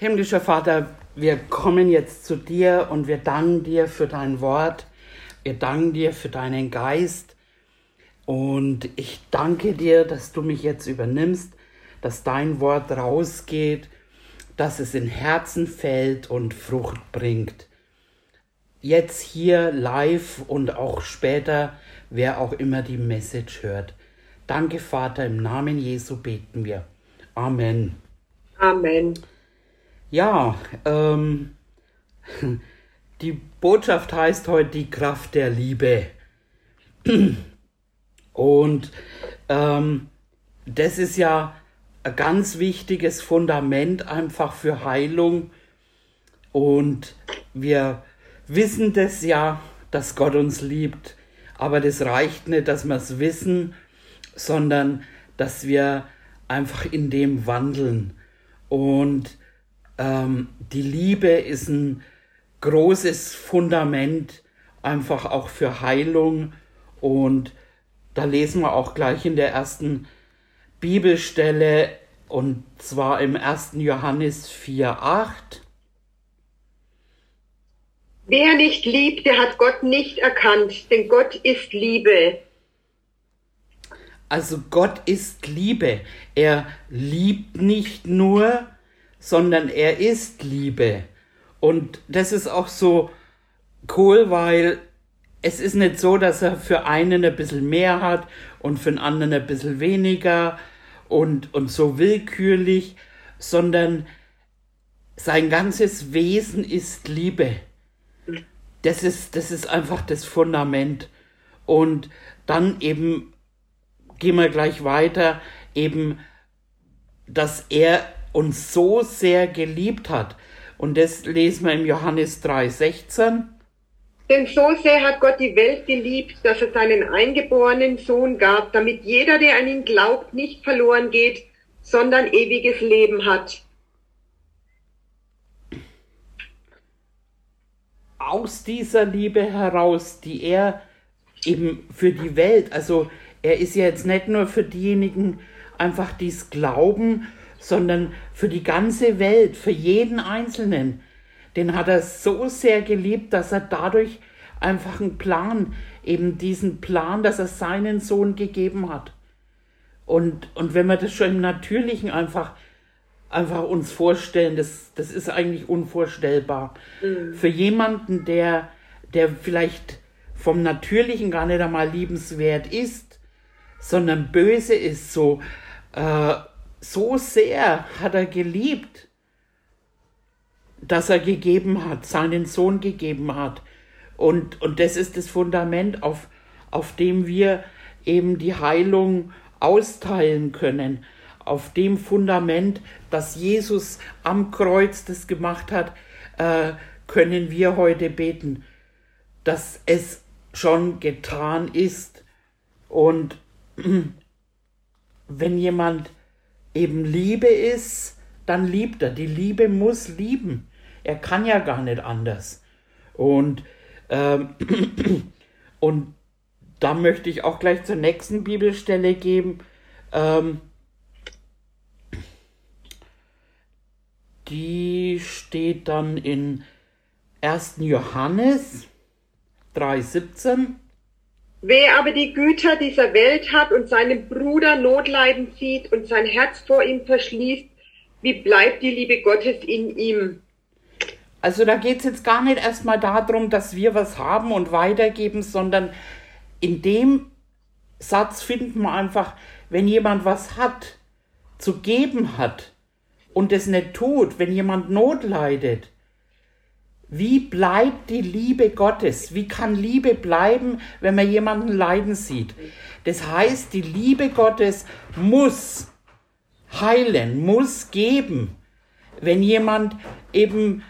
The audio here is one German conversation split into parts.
Himmlischer Vater, wir kommen jetzt zu dir und wir danken dir für dein Wort. Wir danken dir für deinen Geist. Und ich danke dir, dass du mich jetzt übernimmst, dass dein Wort rausgeht, dass es in Herzen fällt und Frucht bringt. Jetzt hier live und auch später, wer auch immer die Message hört. Danke, Vater, im Namen Jesu beten wir. Amen. Amen. Ja, ähm, die Botschaft heißt heute die Kraft der Liebe. Und ähm, das ist ja ein ganz wichtiges Fundament einfach für Heilung. Und wir wissen das ja, dass Gott uns liebt. Aber das reicht nicht, dass wir es wissen, sondern dass wir einfach in dem wandeln. Und ähm, die Liebe ist ein großes Fundament einfach auch für Heilung. Und da lesen wir auch gleich in der ersten Bibelstelle, und zwar im 1. Johannes 4,8. Wer nicht liebt, der hat Gott nicht erkannt, denn Gott ist Liebe. Also Gott ist Liebe. Er liebt nicht nur, sondern er ist Liebe. Und das ist auch so cool, weil es ist nicht so, dass er für einen ein bisschen mehr hat und für den anderen ein bisschen weniger und, und so willkürlich, sondern sein ganzes Wesen ist Liebe. Das ist, das ist einfach das Fundament. Und dann eben, gehen wir gleich weiter, eben, dass er uns so sehr geliebt hat. Und das lesen wir im Johannes 3,16. Denn so sehr hat Gott die Welt geliebt, dass er seinen eingeborenen Sohn gab, damit jeder, der an ihn glaubt, nicht verloren geht, sondern ewiges Leben hat. Aus dieser Liebe heraus, die er eben für die Welt, also er ist ja jetzt nicht nur für diejenigen einfach, die es glauben, sondern für die ganze Welt, für jeden Einzelnen. Den hat er so sehr geliebt, dass er dadurch einfach einen Plan, eben diesen Plan, dass er seinen Sohn gegeben hat. Und, und wenn wir das schon im Natürlichen einfach, einfach uns vorstellen, das, das ist eigentlich unvorstellbar. Mhm. Für jemanden, der, der vielleicht vom Natürlichen gar nicht einmal liebenswert ist, sondern böse ist, so, äh, so sehr hat er geliebt, dass er gegeben hat, seinen Sohn gegeben hat. Und, und das ist das Fundament, auf, auf dem wir eben die Heilung austeilen können. Auf dem Fundament, dass Jesus am Kreuz das gemacht hat, äh, können wir heute beten, dass es schon getan ist. Und wenn jemand eben Liebe ist, dann liebt er. Die Liebe muss lieben. Er kann ja gar nicht anders. Und, ähm, und da möchte ich auch gleich zur nächsten Bibelstelle geben. Ähm, die steht dann in 1. Johannes 3,17. Wer aber die Güter dieser Welt hat und seinen Bruder Notleiden sieht und sein Herz vor ihm verschließt, wie bleibt die Liebe Gottes in ihm? Also da geht es jetzt gar nicht erstmal darum, dass wir was haben und weitergeben, sondern in dem Satz finden wir einfach, wenn jemand was hat, zu geben hat und es nicht tut, wenn jemand Not leidet, wie bleibt die Liebe Gottes? Wie kann Liebe bleiben, wenn man jemanden leiden sieht? Das heißt, die Liebe Gottes muss heilen, muss geben. Wenn jemand eben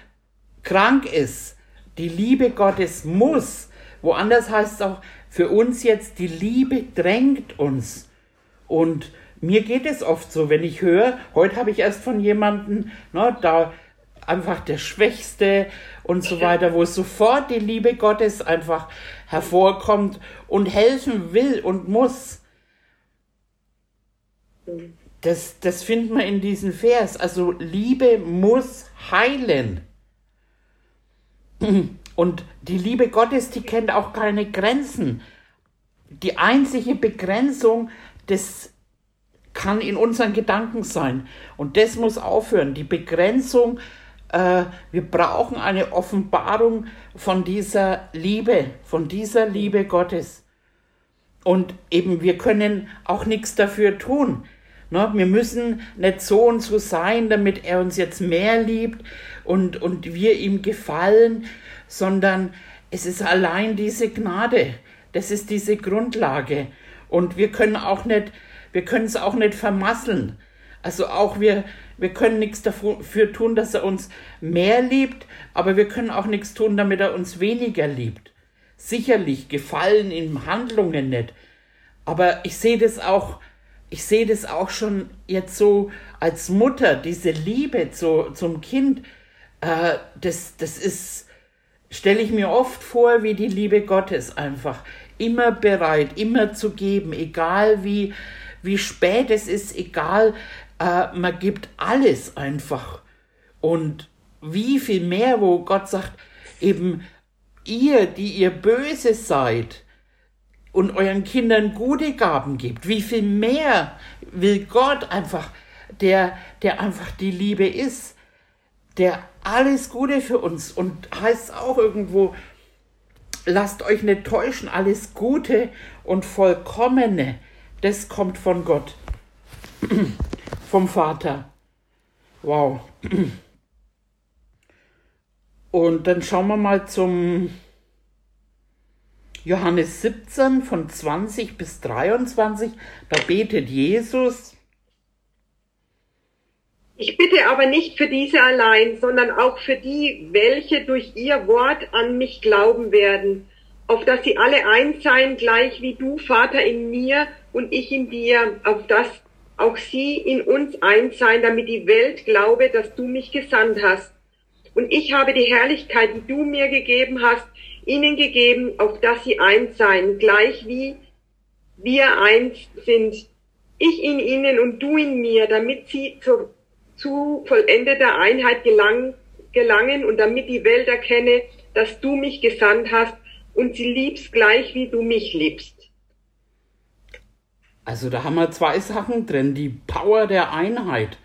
krank ist, die Liebe Gottes muss. Woanders heißt es auch, für uns jetzt, die Liebe drängt uns. Und mir geht es oft so, wenn ich höre, heute habe ich erst von jemandem, ne, da einfach der Schwächste und so weiter, wo sofort die Liebe Gottes einfach hervorkommt und helfen will und muss. das, das finden wir in diesem Vers. Also Liebe muss heilen. Und die Liebe Gottes, die kennt auch keine Grenzen. Die einzige Begrenzung, das kann in unseren Gedanken sein. Und das muss aufhören. Die Begrenzung, wir brauchen eine Offenbarung von dieser Liebe, von dieser Liebe Gottes. Und eben, wir können auch nichts dafür tun. Ne? Wir müssen nicht so und so sein, damit er uns jetzt mehr liebt und, und wir ihm gefallen, sondern es ist allein diese Gnade. Das ist diese Grundlage. Und wir können auch nicht, wir können es auch nicht vermasseln. Also auch wir, wir können nichts dafür tun, dass er uns mehr liebt, aber wir können auch nichts tun, damit er uns weniger liebt. Sicherlich gefallen ihm Handlungen nicht. Aber ich sehe das auch, ich sehe das auch schon jetzt so als Mutter, diese Liebe zu, zum Kind, äh, das, das ist, stelle ich mir oft vor, wie die Liebe Gottes einfach immer bereit, immer zu geben, egal wie, wie spät es ist, egal, äh, man gibt alles einfach. Und wie viel mehr, wo Gott sagt, eben ihr, die ihr böse seid und euren Kindern gute Gaben gibt, wie viel mehr will Gott einfach, der, der einfach die Liebe ist, der alles Gute für uns und heißt auch irgendwo, lasst euch nicht täuschen, alles Gute und Vollkommene, das kommt von Gott, vom Vater. Wow. Und dann schauen wir mal zum Johannes 17 von 20 bis 23. Da betet Jesus. Ich bitte aber nicht für diese allein, sondern auch für die, welche durch ihr Wort an mich glauben werden, auf dass sie alle eins seien, gleich wie du, Vater, in mir und ich in dir, auf dass auch sie in uns eins seien, damit die Welt glaube, dass du mich gesandt hast. Und ich habe die Herrlichkeit, die du mir gegeben hast, ihnen gegeben, auf dass sie eins seien, gleich wie wir eins sind. Ich in ihnen und du in mir, damit sie zur zu vollendeter Einheit gelang, gelangen und damit die Welt erkenne, dass du mich gesandt hast und sie liebst gleich wie du mich liebst. Also da haben wir zwei Sachen drin, die Power der Einheit.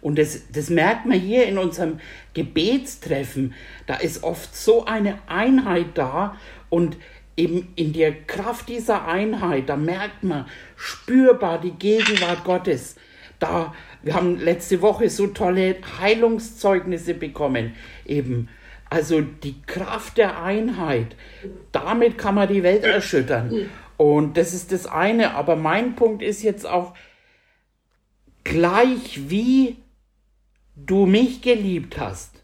Und das, das merkt man hier in unserem Gebetstreffen. Da ist oft so eine Einheit da und eben in der Kraft dieser Einheit, da merkt man spürbar die Gegenwart Gottes. Da, wir haben letzte Woche so tolle Heilungszeugnisse bekommen, eben. Also die Kraft der Einheit, damit kann man die Welt erschüttern. Und das ist das eine. Aber mein Punkt ist jetzt auch, gleich wie du mich geliebt hast.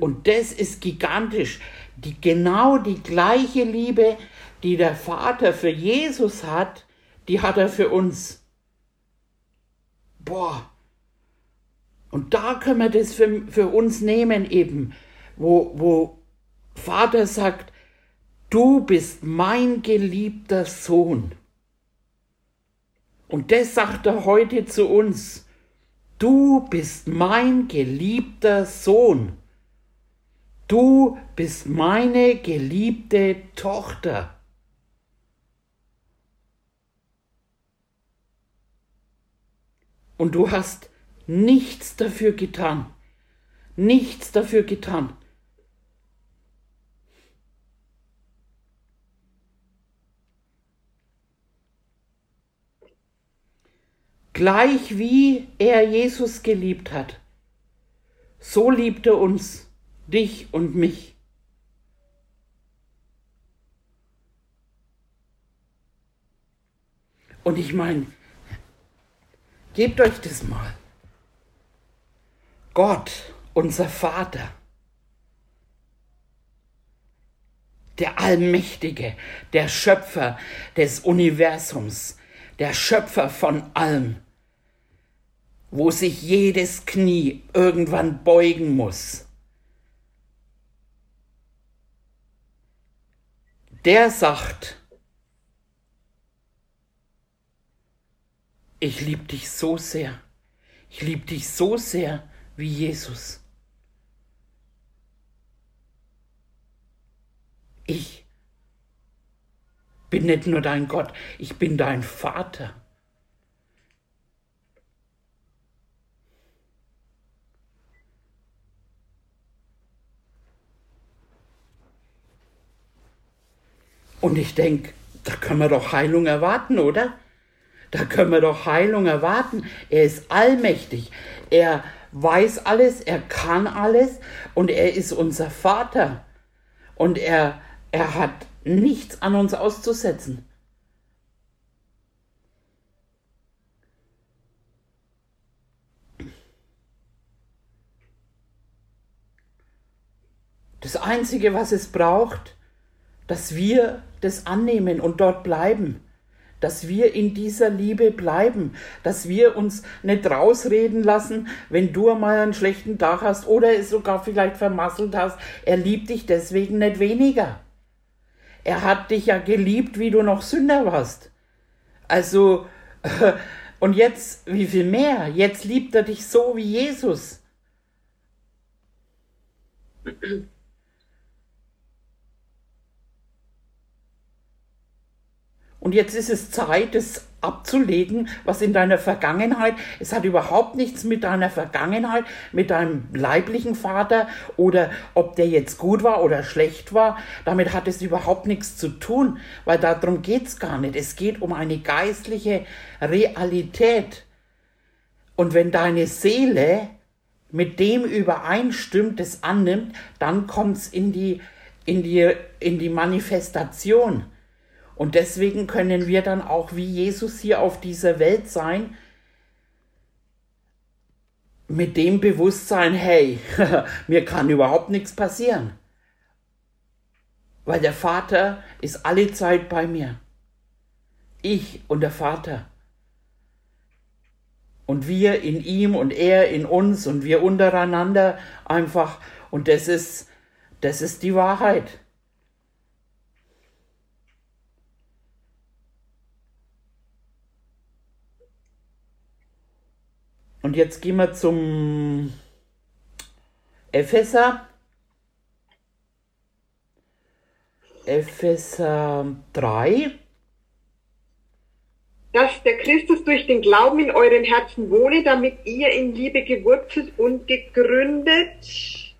Und das ist gigantisch. Die, genau die gleiche Liebe, die der Vater für Jesus hat, die hat er für uns. Boah. Und da können wir das für, für uns nehmen eben, wo, wo Vater sagt, du bist mein geliebter Sohn. Und das sagt er heute zu uns. Du bist mein geliebter Sohn. Du bist meine geliebte Tochter. Und du hast nichts dafür getan. Nichts dafür getan. Gleich wie er Jesus geliebt hat, so liebt er uns, dich und mich. Und ich meine, Gebt euch das mal. Gott, unser Vater, der Allmächtige, der Schöpfer des Universums, der Schöpfer von allem, wo sich jedes Knie irgendwann beugen muss. Der sagt, ich liebe dich so sehr. Ich liebe dich so sehr wie Jesus. Ich bin nicht nur dein Gott, ich bin dein Vater. Und ich denke, da können wir doch Heilung erwarten, oder? Da können wir doch Heilung erwarten. Er ist allmächtig. Er weiß alles, er kann alles und er ist unser Vater. Und er, er hat nichts an uns auszusetzen. Das Einzige, was es braucht, dass wir das annehmen und dort bleiben, dass wir in dieser Liebe bleiben, dass wir uns nicht rausreden lassen, wenn du einmal einen schlechten Tag hast oder es sogar vielleicht vermasselt hast. Er liebt dich deswegen nicht weniger. Er hat dich ja geliebt, wie du noch Sünder warst. Also, und jetzt, wie viel mehr? Jetzt liebt er dich so wie Jesus. Und jetzt ist es Zeit, es abzulegen, was in deiner Vergangenheit, es hat überhaupt nichts mit deiner Vergangenheit, mit deinem leiblichen Vater oder ob der jetzt gut war oder schlecht war, damit hat es überhaupt nichts zu tun, weil darum geht es gar nicht. Es geht um eine geistliche Realität. Und wenn deine Seele mit dem übereinstimmt, es annimmt, dann kommt es in die, in, die, in die Manifestation. Und deswegen können wir dann auch wie Jesus hier auf dieser Welt sein, mit dem Bewusstsein, hey, mir kann überhaupt nichts passieren. Weil der Vater ist alle Zeit bei mir. Ich und der Vater. Und wir in ihm und er in uns und wir untereinander einfach. Und das ist, das ist die Wahrheit. Und jetzt gehen wir zum Epheser. Epheser 3. Dass der Christus durch den Glauben in euren Herzen wohne, damit ihr in Liebe gewurzelt und gegründet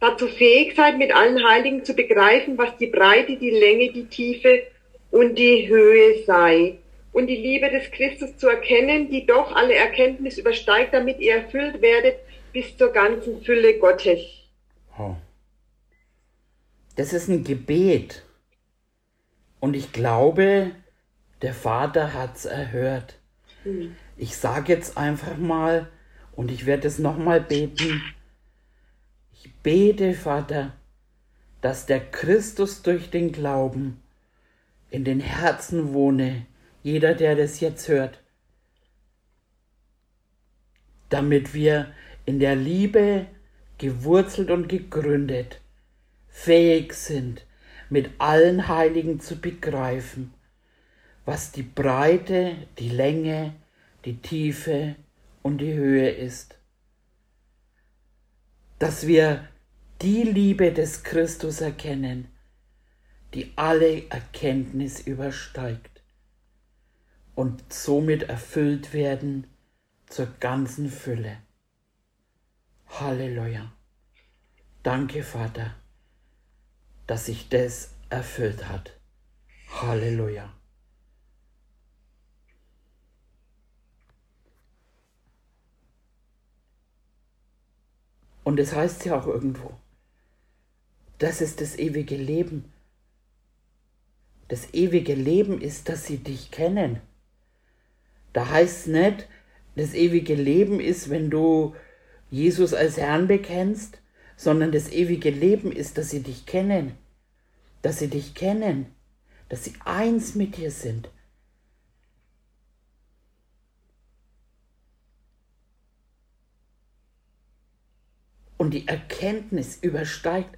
dazu fähig seid, mit allen Heiligen zu begreifen, was die Breite, die Länge, die Tiefe und die Höhe sei und die Liebe des Christus zu erkennen, die doch alle Erkenntnis übersteigt, damit ihr erfüllt werdet bis zur ganzen Fülle Gottes. Oh. Das ist ein Gebet. Und ich glaube, der Vater hat es erhört. Hm. Ich sage jetzt einfach mal, und ich werde es nochmal beten, ich bete, Vater, dass der Christus durch den Glauben in den Herzen wohne jeder, der das jetzt hört, damit wir in der Liebe gewurzelt und gegründet fähig sind, mit allen Heiligen zu begreifen, was die Breite, die Länge, die Tiefe und die Höhe ist. Dass wir die Liebe des Christus erkennen, die alle Erkenntnis übersteigt und somit erfüllt werden zur ganzen Fülle. Halleluja. Danke, Vater, dass sich das erfüllt hat. Halleluja. Und es heißt ja auch irgendwo, das ist das ewige Leben. Das ewige Leben ist, dass sie dich kennen da heißt es nicht, das ewige Leben ist, wenn du Jesus als Herrn bekennst, sondern das ewige Leben ist, dass sie dich kennen, dass sie dich kennen, dass sie eins mit dir sind. Und die Erkenntnis übersteigt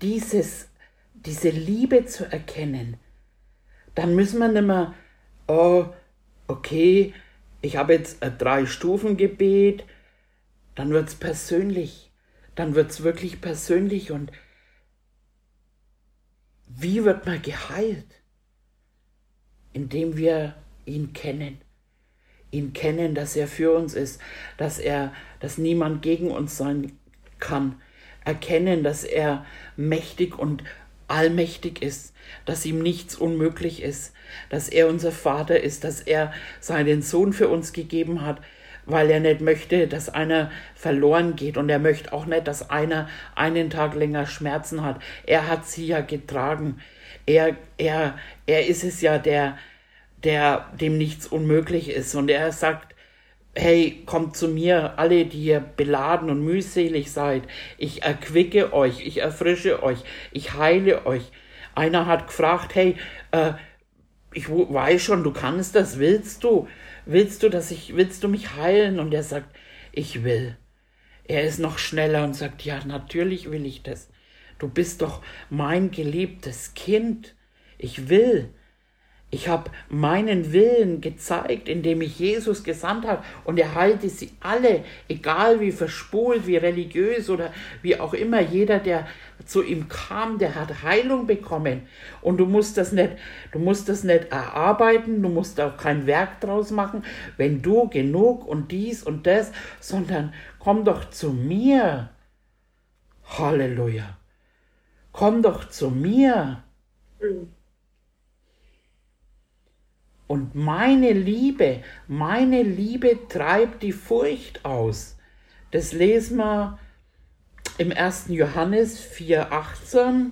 dieses, diese Liebe zu erkennen. Dann müssen wir nicht mehr, oh, okay, ich habe jetzt ein Drei-Stufen-Gebet, dann wird's persönlich. Dann wird's wirklich persönlich und wie wird man geheilt? Indem wir ihn kennen. Ihn kennen, dass er für uns ist, dass er, dass niemand gegen uns sein kann. Erkennen, dass er mächtig und allmächtig ist, dass ihm nichts unmöglich ist, dass er unser Vater ist, dass er seinen Sohn für uns gegeben hat, weil er nicht möchte, dass einer verloren geht und er möchte auch nicht, dass einer einen Tag länger Schmerzen hat. Er hat sie ja getragen. Er, er, er ist es ja, der, der dem nichts unmöglich ist und er sagt, hey, kommt zu mir, alle, die ihr beladen und mühselig seid. Ich erquicke euch, ich erfrische euch, ich heile euch. Einer hat gefragt, hey, äh, ich weiß schon, du kannst das, willst du? Willst du, dass ich, willst du mich heilen? Und er sagt, ich will. Er ist noch schneller und sagt, ja, natürlich will ich das. Du bist doch mein geliebtes Kind. Ich will. Ich habe meinen Willen gezeigt, indem ich Jesus gesandt habe und er heilte sie alle, egal wie verspult, wie religiös oder wie auch immer. Jeder, der zu ihm kam, der hat Heilung bekommen. Und du musst das nicht, du musst das nicht erarbeiten, du musst auch kein Werk draus machen, wenn du genug und dies und das, sondern komm doch zu mir. Halleluja. Komm doch zu mir. Mhm. Und meine Liebe, meine Liebe treibt die Furcht aus. Das lesen wir im 1. Johannes 4,18.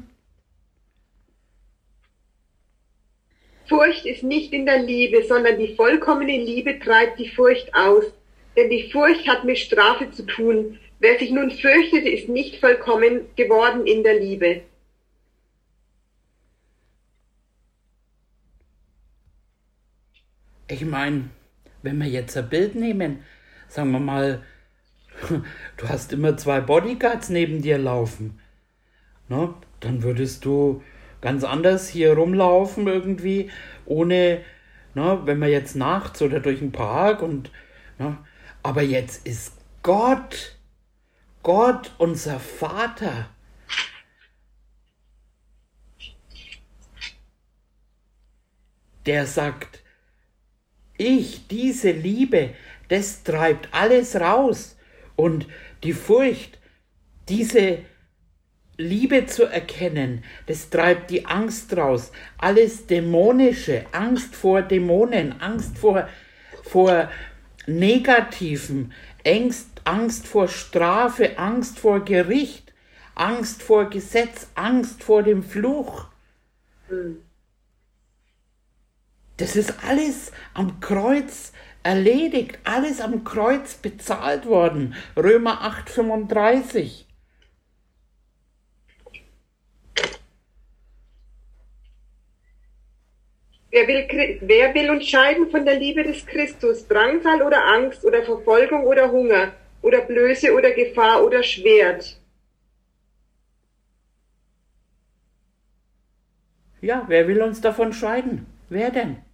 Furcht ist nicht in der Liebe, sondern die vollkommene Liebe treibt die Furcht aus. Denn die Furcht hat mit Strafe zu tun. Wer sich nun fürchtete, ist nicht vollkommen geworden in der Liebe. Ich meine, wenn wir jetzt ein Bild nehmen, sagen wir mal, du hast immer zwei Bodyguards neben dir laufen. Ne? Dann würdest du ganz anders hier rumlaufen irgendwie, ohne, ne, wenn wir jetzt nachts oder durch den Park und, ne, aber jetzt ist Gott, Gott, unser Vater. Der sagt, ich, diese Liebe, das treibt alles raus. Und die Furcht, diese Liebe zu erkennen, das treibt die Angst raus. Alles Dämonische, Angst vor Dämonen, Angst vor, vor Negativen, Angst, Angst vor Strafe, Angst vor Gericht, Angst vor Gesetz, Angst vor dem Fluch. Mhm. Das ist alles am Kreuz erledigt, alles am Kreuz bezahlt worden. Römer 8, 35. Wer will, wer will uns scheiden von der Liebe des Christus? Drangsal oder Angst oder Verfolgung oder Hunger oder Blöße oder Gefahr oder Schwert? Ja, wer will uns davon scheiden? Wer denn?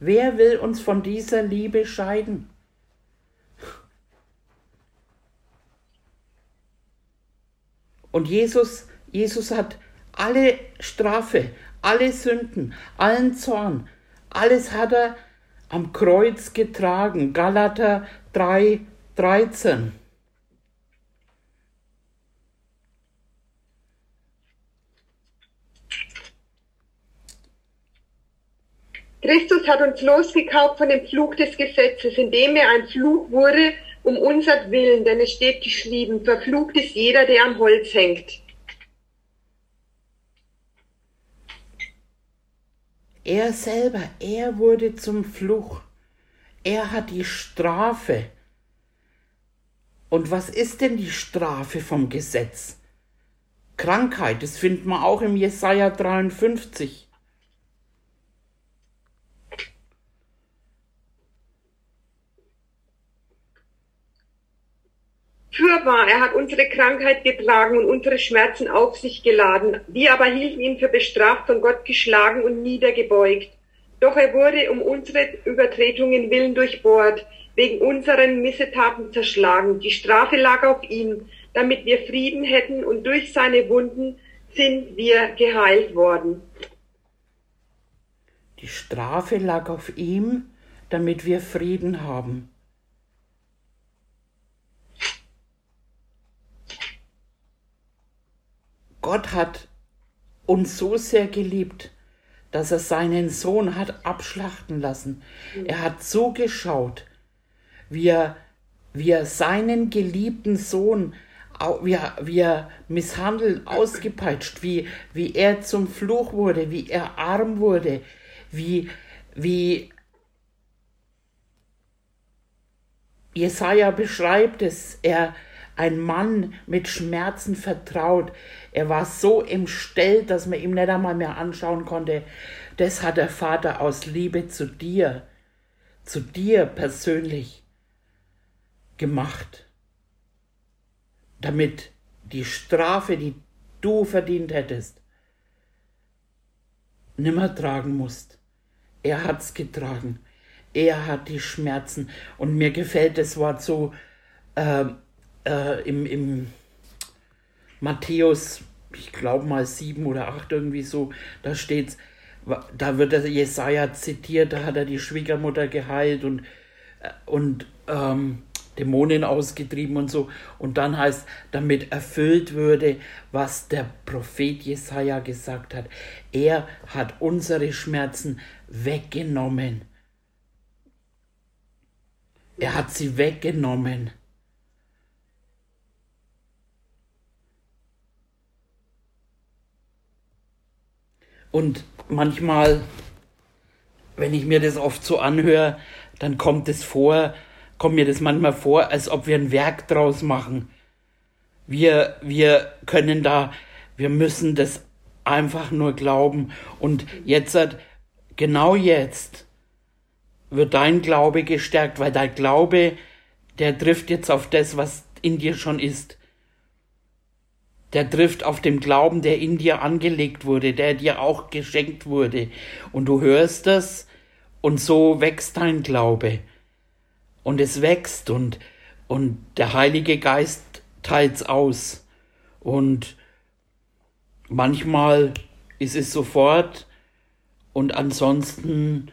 Wer will uns von dieser Liebe scheiden? Und Jesus, Jesus hat alle Strafe, alle Sünden, allen Zorn, alles hat er am Kreuz getragen. Galater 3, 13. Christus hat uns losgekauft von dem Fluch des Gesetzes, indem er ein Fluch wurde um unser Willen, denn es steht geschrieben, verflucht ist jeder, der am Holz hängt. Er selber, er wurde zum Fluch. Er hat die Strafe. Und was ist denn die Strafe vom Gesetz? Krankheit, das findet man auch im Jesaja 53. Fürwahr, er hat unsere Krankheit getragen und unsere Schmerzen auf sich geladen. Wir aber hielten ihn für bestraft, von Gott geschlagen und niedergebeugt. Doch er wurde um unsere Übertretungen willen durchbohrt, wegen unseren Missetaten zerschlagen. Die Strafe lag auf ihm, damit wir Frieden hätten, und durch seine Wunden sind wir geheilt worden. Die Strafe lag auf ihm, damit wir Frieden haben. Gott hat uns so sehr geliebt, dass er seinen Sohn hat abschlachten lassen. Er hat so geschaut, wie er, wie er seinen geliebten Sohn wie er, wie er misshandelt, ausgepeitscht, wie, wie er zum Fluch wurde, wie er arm wurde, wie, wie Jesaja beschreibt es, er, ein Mann mit Schmerzen vertraut. Er war so entstellt, dass man ihm nicht einmal mehr anschauen konnte. Das hat der Vater aus Liebe zu dir, zu dir persönlich gemacht, damit die Strafe, die du verdient hättest, nimmer tragen musst. Er hat's getragen. Er hat die Schmerzen. Und mir gefällt das Wort so, äh, äh, im, im Matthäus, ich glaube mal sieben oder acht irgendwie so, da steht's, da wird der Jesaja zitiert, da hat er die Schwiegermutter geheilt und, äh, und ähm, Dämonen ausgetrieben und so. Und dann heißt, damit erfüllt würde, was der Prophet Jesaja gesagt hat. Er hat unsere Schmerzen weggenommen. Er hat sie weggenommen. Und manchmal, wenn ich mir das oft so anhöre, dann kommt es vor, kommt mir das manchmal vor, als ob wir ein Werk draus machen. Wir, wir können da, wir müssen das einfach nur glauben. Und jetzt, genau jetzt, wird dein Glaube gestärkt, weil dein Glaube, der trifft jetzt auf das, was in dir schon ist der trifft auf dem Glauben, der in dir angelegt wurde, der dir auch geschenkt wurde. Und du hörst das und so wächst dein Glaube. Und es wächst und, und der Heilige Geist teilt's aus. Und manchmal ist es sofort und ansonsten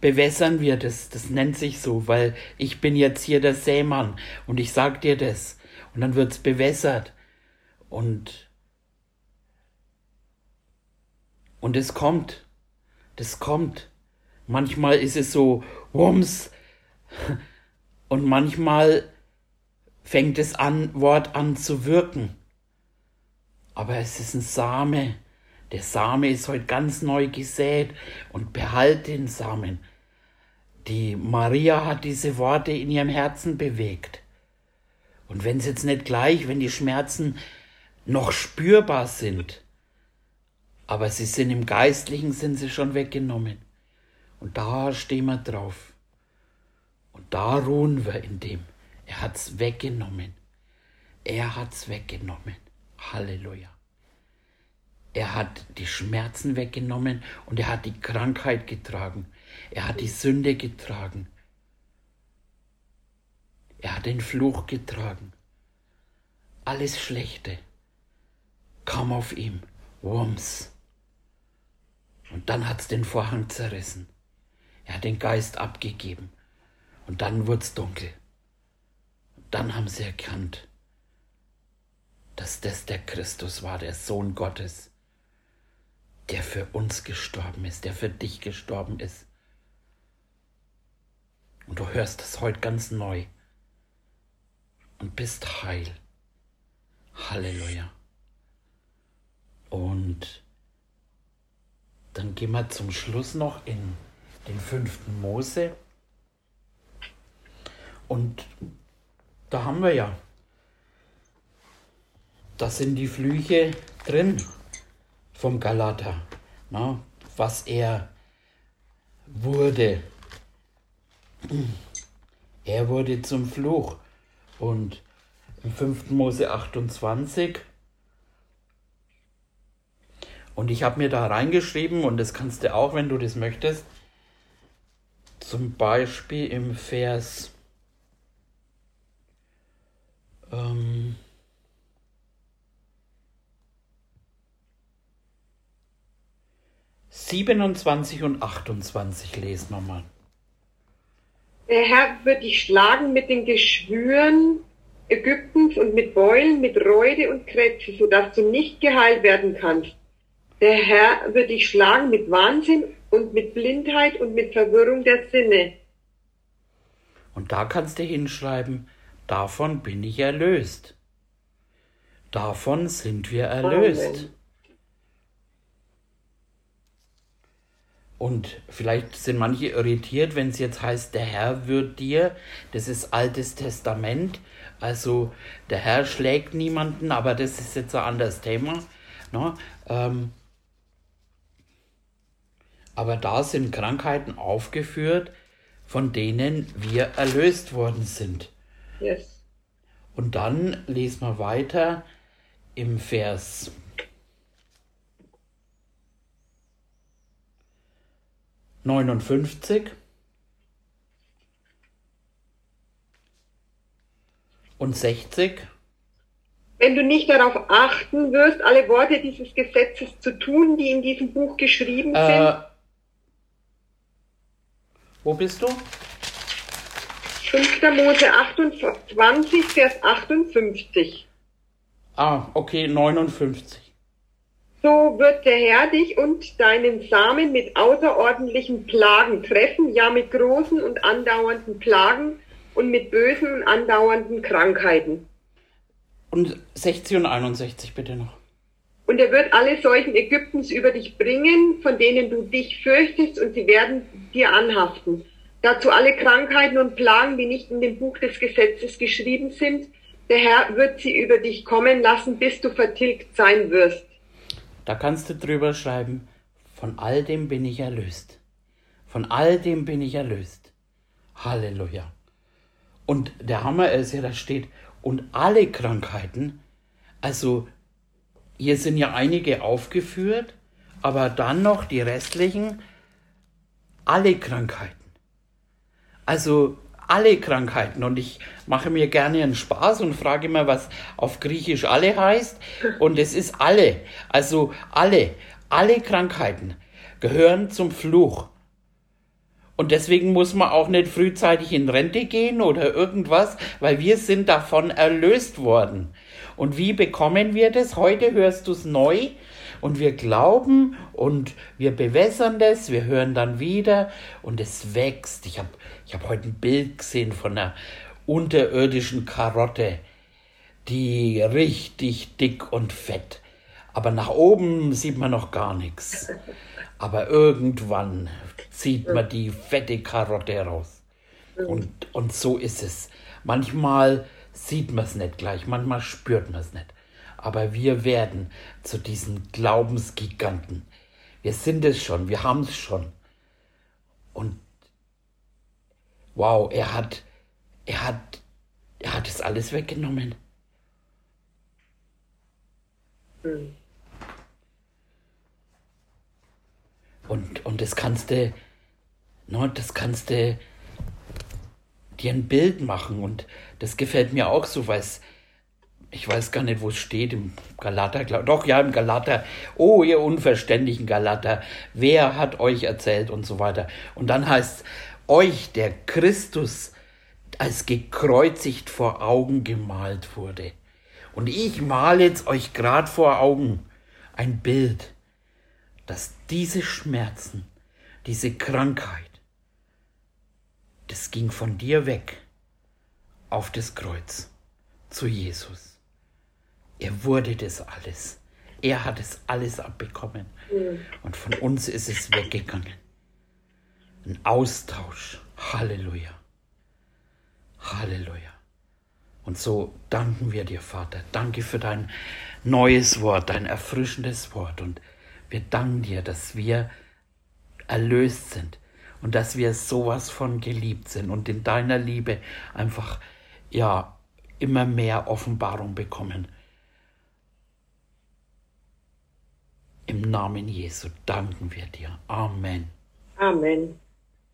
bewässern wir das. Das nennt sich so, weil ich bin jetzt hier der Sämann und ich sag dir das. Und dann wird's bewässert. Und, und es kommt, das kommt. Manchmal ist es so, wumms, und manchmal fängt es an, Wort an zu wirken. Aber es ist ein Same. Der Same ist heute ganz neu gesät und behalte den Samen. Die Maria hat diese Worte in ihrem Herzen bewegt. Und wenn es jetzt nicht gleich, wenn die Schmerzen noch spürbar sind. Aber sie sind im Geistlichen, sind sie schon weggenommen. Und da stehen wir drauf. Und da ruhen wir in dem. Er hat's weggenommen. Er hat's weggenommen. Halleluja. Er hat die Schmerzen weggenommen und er hat die Krankheit getragen. Er hat die Sünde getragen. Er hat den Fluch getragen. Alles Schlechte kam auf ihm. Wumms. Und dann hat's den Vorhang zerrissen. Er hat den Geist abgegeben. Und dann wurd's dunkel. Und dann haben sie erkannt, dass das der Christus war, der Sohn Gottes, der für uns gestorben ist, der für dich gestorben ist. Und du hörst das heute ganz neu und bist heil. Halleluja. Und dann gehen wir zum Schluss noch in den fünften Mose. Und da haben wir ja, da sind die Flüche drin vom Galater, na, was er wurde. Er wurde zum Fluch. Und im 5. Mose 28 und ich habe mir da reingeschrieben, und das kannst du auch, wenn du das möchtest, zum Beispiel im Vers ähm, Siebenundzwanzig und achtundzwanzig lesen wir mal. Der Herr wird dich schlagen mit den Geschwüren Ägyptens und mit Beulen, mit Reude und Krätze, sodass du nicht geheilt werden kannst. Der Herr wird dich schlagen mit Wahnsinn und mit Blindheit und mit Verwirrung der Sinne. Und da kannst du hinschreiben, davon bin ich erlöst. Davon sind wir erlöst. Amen. Und vielleicht sind manche irritiert, wenn es jetzt heißt, der Herr wird dir, das ist Altes Testament, also der Herr schlägt niemanden, aber das ist jetzt ein anderes Thema. Ne? Ähm, aber da sind Krankheiten aufgeführt, von denen wir erlöst worden sind. Yes. Und dann lesen wir weiter im Vers 59 und 60. Wenn du nicht darauf achten wirst, alle Worte dieses Gesetzes zu tun, die in diesem Buch geschrieben äh, sind. Wo bist du? 5. Mose 28, Vers 58. Ah, okay, 59. So wird der Herr dich und deinen Samen mit außerordentlichen Plagen treffen, ja mit großen und andauernden Plagen und mit bösen und andauernden Krankheiten. Und 60 und 61 bitte noch. Und er wird alle Seuchen Ägyptens über dich bringen, von denen du dich fürchtest, und sie werden dir anhaften. Dazu alle Krankheiten und Plagen, die nicht in dem Buch des Gesetzes geschrieben sind. Der Herr wird sie über dich kommen lassen, bis du vertilgt sein wirst. Da kannst du drüber schreiben, von all dem bin ich erlöst. Von all dem bin ich erlöst. Halleluja. Und der Hammer ist ja, da steht, und alle Krankheiten, also hier sind ja einige aufgeführt, aber dann noch die restlichen, alle Krankheiten. Also alle Krankheiten. Und ich mache mir gerne einen Spaß und frage immer, was auf Griechisch alle heißt. Und es ist alle. Also alle, alle Krankheiten gehören zum Fluch. Und deswegen muss man auch nicht frühzeitig in Rente gehen oder irgendwas, weil wir sind davon erlöst worden. Und wie bekommen wir das? Heute hörst du es neu und wir glauben und wir bewässern das, wir hören dann wieder und es wächst. Ich habe ich hab heute ein Bild gesehen von einer unterirdischen Karotte, die richtig dick und fett. Aber nach oben sieht man noch gar nichts. Aber irgendwann zieht man die fette Karotte raus. Und, und so ist es. Manchmal sieht man es nicht gleich, manchmal spürt man es nicht. Aber wir werden zu diesen Glaubensgiganten. Wir sind es schon, wir haben es schon. Und wow, er hat, er hat, er hat es alles weggenommen. Mhm. Und, und das kannst du, no, das kannst du dir ein Bild machen. Und das gefällt mir auch so, weil ich weiß gar nicht, wo es steht, im Galater, doch ja, im Galater, oh, ihr unverständigen Galater, wer hat euch erzählt und so weiter. Und dann heißt euch, der Christus als gekreuzigt vor Augen gemalt wurde. Und ich male jetzt euch gerade vor Augen ein Bild, dass diese Schmerzen, diese Krankheit, das ging von dir weg auf das Kreuz zu Jesus. Er wurde das alles. Er hat es alles abbekommen. Mhm. Und von uns ist es weggegangen. Ein Austausch. Halleluja. Halleluja. Und so danken wir dir, Vater. Danke für dein neues Wort, dein erfrischendes Wort. Und wir danken dir, dass wir erlöst sind und dass wir sowas von geliebt sind und in deiner Liebe einfach, ja, immer mehr Offenbarung bekommen. Im Namen Jesu danken wir dir. Amen. Amen.